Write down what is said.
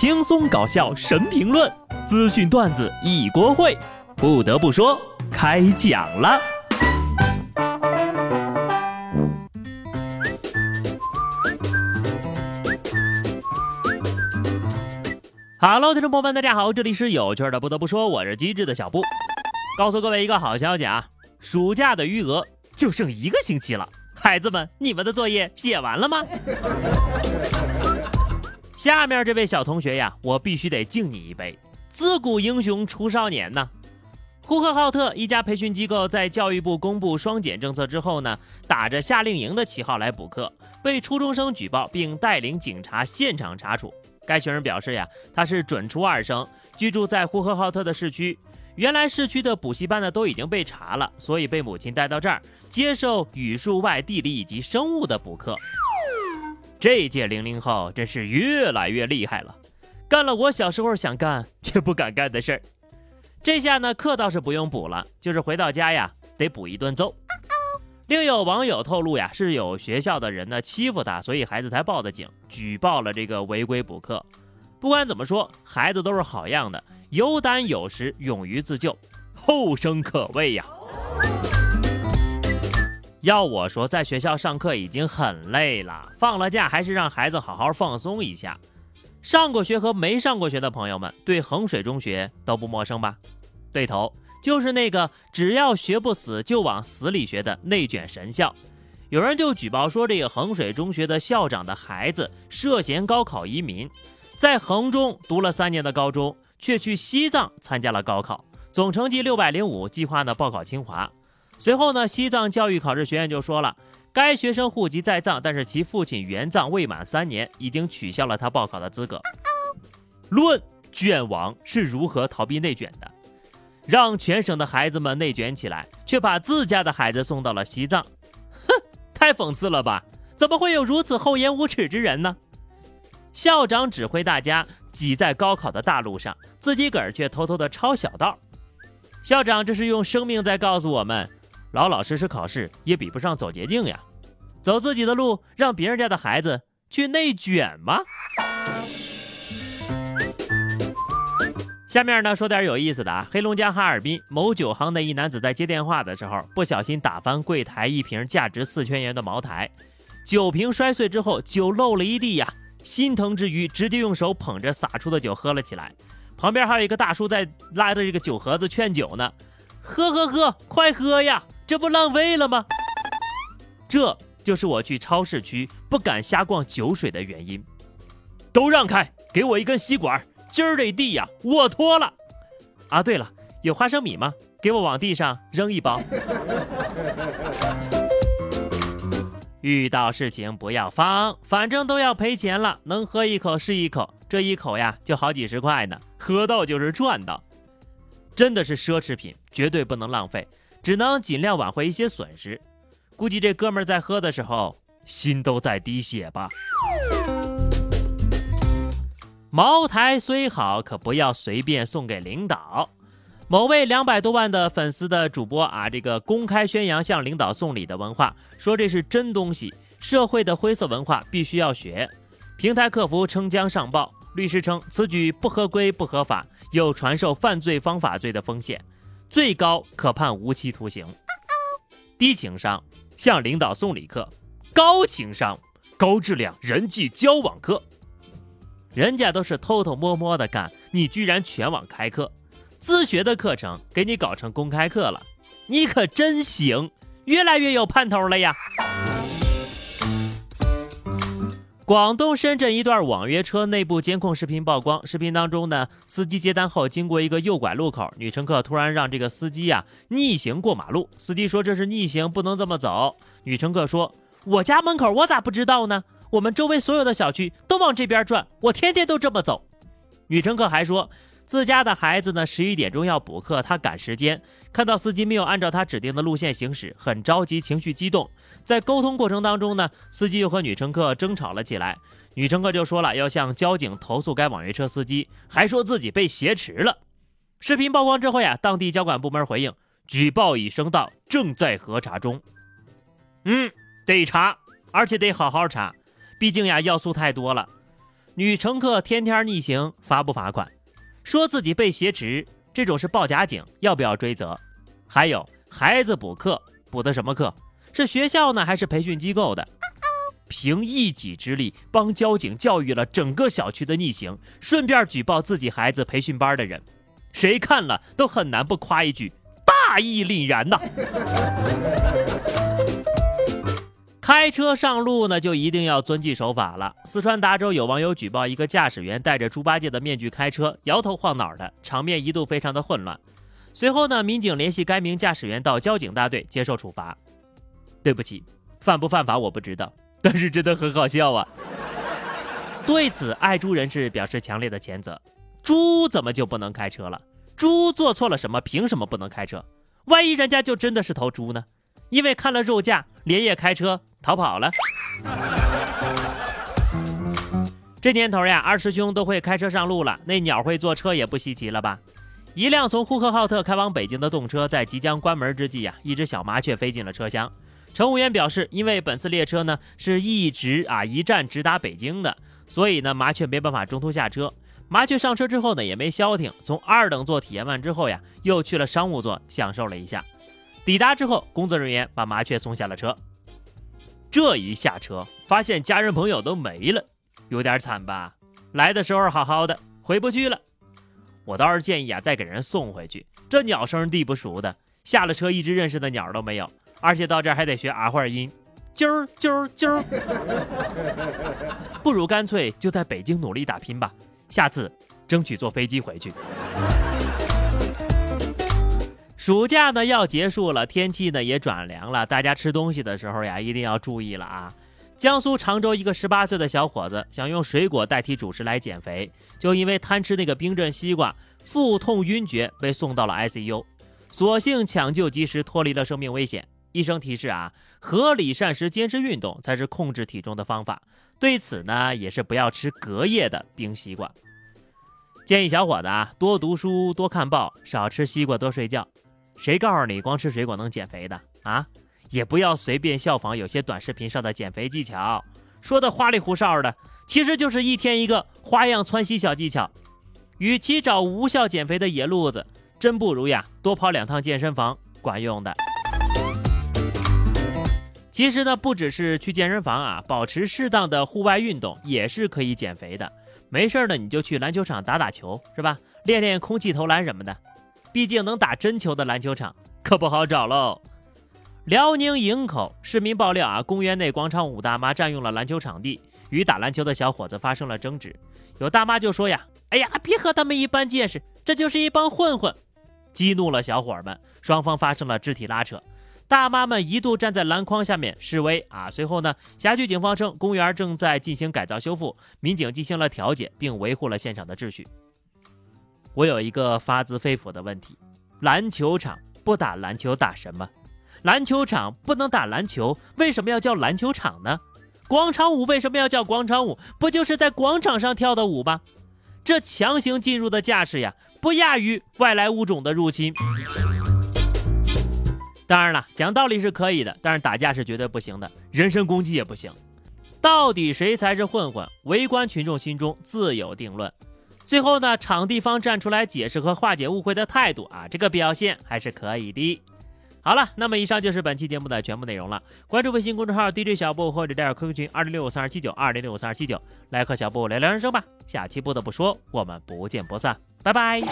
轻松搞笑神评论，资讯段子一锅烩。不得不说，开讲了。Hello，听众朋友们，大家好，这里是有趣的。不得不说，我是机智的小布。告诉各位一个好消息啊，暑假的余额就剩一个星期了。孩子们，你们的作业写完了吗？下面这位小同学呀，我必须得敬你一杯。自古英雄出少年呐！呼和浩特一家培训机构在教育部公布双减政策之后呢，打着夏令营的旗号来补课，被初中生举报并带领警察现场查处。该学生表示呀，他是准初二生，居住在呼和浩特的市区。原来市区的补习班呢都已经被查了，所以被母亲带到这儿接受语数外、地理以及生物的补课。这届零零后真是越来越厉害了，干了我小时候想干却不敢干的事儿。这下呢课倒是不用补了，就是回到家呀得补一顿揍。另有网友透露呀，是有学校的人呢欺负他，所以孩子才报的警，举报了这个违规补课。不管怎么说，孩子都是好样的。有胆有识，勇于自救，后生可畏呀！要我说，在学校上课已经很累了，放了假还是让孩子好好放松一下。上过学和没上过学的朋友们，对衡水中学都不陌生吧？对头，就是那个只要学不死就往死里学的内卷神校。有人就举报说，这个衡水中学的校长的孩子涉嫌高考移民，在衡中读了三年的高中。却去西藏参加了高考，总成绩六百零五，计划呢报考清华。随后呢，西藏教育考试学院就说了，该学生户籍在藏，但是其父亲援藏未满三年，已经取消了他报考的资格。论卷王是如何逃避内卷的，让全省的孩子们内卷起来，却把自家的孩子送到了西藏，哼，太讽刺了吧？怎么会有如此厚颜无耻之人呢？校长指挥大家。挤在高考的大路上，自己个儿却偷偷的抄小道。校长这是用生命在告诉我们：老老实实考试也比不上走捷径呀，走自己的路，让别人家的孩子去内卷吗？下面呢说点有意思的啊，黑龙江哈尔滨某酒行的一男子在接电话的时候，不小心打翻柜台一瓶价值四千元的茅台，酒瓶摔碎之后，酒漏了一地呀。心疼之余，直接用手捧着洒出的酒喝了起来。旁边还有一个大叔在拉着这个酒盒子劝酒呢：“喝喝喝，快喝呀，这不浪费了吗？”这就是我去超市区不敢瞎逛酒水的原因。都让开，给我一根吸管，今儿这地呀，我拖了。啊，对了，有花生米吗？给我往地上扔一包。遇到事情不要慌，反正都要赔钱了，能喝一口是一口，这一口呀就好几十块呢，喝到就是赚到，真的是奢侈品，绝对不能浪费，只能尽量挽回一些损失。估计这哥们在喝的时候心都在滴血吧。茅台虽好，可不要随便送给领导。某位两百多万的粉丝的主播啊，这个公开宣扬向领导送礼的文化，说这是真东西，社会的灰色文化必须要学。平台客服称将上报，律师称此举不合规不合法，有传授犯罪方法罪的风险，最高可判无期徒刑。低情商向领导送礼课，高情商高质量人际交往课，人家都是偷偷摸摸的干，你居然全网开课。自学的课程给你搞成公开课了，你可真行，越来越有盼头了呀！广东深圳一段网约车内部监控视频曝光，视频当中呢，司机接单后经过一个右拐路口，女乘客突然让这个司机呀逆行过马路，司机说这是逆行，不能这么走。女乘客说：“我家门口我咋不知道呢？我们周围所有的小区都往这边转，我天天都这么走。”女乘客还说。自家的孩子呢，十一点钟要补课，她赶时间，看到司机没有按照她指定的路线行驶，很着急，情绪激动。在沟通过程当中呢，司机又和女乘客争吵了起来，女乘客就说了要向交警投诉该网约车司机，还说自己被挟持了。视频曝光之后呀，当地交管部门回应，举报已收到，正在核查中。嗯，得查，而且得好好查，毕竟呀要素太多了。女乘客天天逆行，罚不罚款？说自己被挟持，这种是报假警，要不要追责？还有孩子补课，补的什么课？是学校呢，还是培训机构的？凭一己之力帮交警教育了整个小区的逆行，顺便举报自己孩子培训班的人，谁看了都很难不夸一句大义凛然呐！开车上路呢，就一定要遵纪守法了。四川达州有网友举报一个驾驶员戴着猪八戒的面具开车，摇头晃脑的，场面一度非常的混乱。随后呢，民警联系该名驾驶员到交警大队接受处罚。对不起，犯不犯法我不知道，但是真的很好笑啊。对此，爱猪人士表示强烈的谴责：猪怎么就不能开车了？猪做错了什么？凭什么不能开车？万一人家就真的是头猪呢？因为看了肉价，连夜开车逃跑了。这年头呀，二师兄都会开车上路了，那鸟会坐车也不稀奇了吧？一辆从呼和浩特开往北京的动车在即将关门之际呀，一只小麻雀飞进了车厢。乘务员表示，因为本次列车呢是一直啊一站直达北京的，所以呢麻雀没办法中途下车。麻雀上车之后呢也没消停，从二等座体验完之后呀，又去了商务座享受了一下。抵达之后，工作人员把麻雀送下了车。这一下车，发现家人朋友都没了，有点惨吧？来的时候好好的，回不去了。我倒是建议啊，再给人送回去。这鸟生地不熟的，下了车一只认识的鸟都没有，而且到这儿还得学儿化音，啾儿啾儿啾儿。不如干脆就在北京努力打拼吧，下次争取坐飞机回去。暑假呢要结束了，天气呢也转凉了，大家吃东西的时候呀一定要注意了啊！江苏常州一个十八岁的小伙子想用水果代替主食来减肥，就因为贪吃那个冰镇西瓜，腹痛晕厥，被送到了 ICU。所幸抢救及时，脱离了生命危险。医生提示啊，合理膳食、坚持运动才是控制体重的方法。对此呢，也是不要吃隔夜的冰西瓜。建议小伙子啊，多读书，多看报，少吃西瓜，多睡觉。谁告诉你光吃水果能减肥的啊？也不要随便效仿有些短视频上的减肥技巧，说的花里胡哨的，其实就是一天一个花样窜稀小技巧。与其找无效减肥的野路子，真不如呀多跑两趟健身房，管用的。其实呢，不只是去健身房啊，保持适当的户外运动也是可以减肥的。没事呢，你就去篮球场打打球，是吧？练练空气投篮什么的。毕竟能打真球的篮球场可不好找喽。辽宁营口市民爆料啊，公园内广场舞大妈占用了篮球场地，与打篮球的小伙子发生了争执。有大妈就说呀：“哎呀，别和他们一般见识，这就是一帮混混。”激怒了小伙们，双方发生了肢体拉扯。大妈们一度站在篮筐下面示威啊。随后呢，辖区警方称公园正在进行改造修复，民警进行了调解，并维护了现场的秩序。我有一个发自肺腑的问题：篮球场不打篮球打什么？篮球场不能打篮球，为什么要叫篮球场呢？广场舞为什么要叫广场舞？不就是在广场上跳的舞吗？这强行进入的架势呀，不亚于外来物种的入侵。当然了，讲道理是可以的，但是打架是绝对不行的，人身攻击也不行。到底谁才是混混？围观群众心中自有定论。最后呢，场地方站出来解释和化解误会的态度啊，这个表现还是可以的。好了，那么以上就是本期节目的全部内容了。关注微信公众号 DJ 小布或者加入 QQ 群二零六五三二七九二零六五三二七九，来和小布聊聊人生吧。下期不得不说，我们不见不散，拜拜。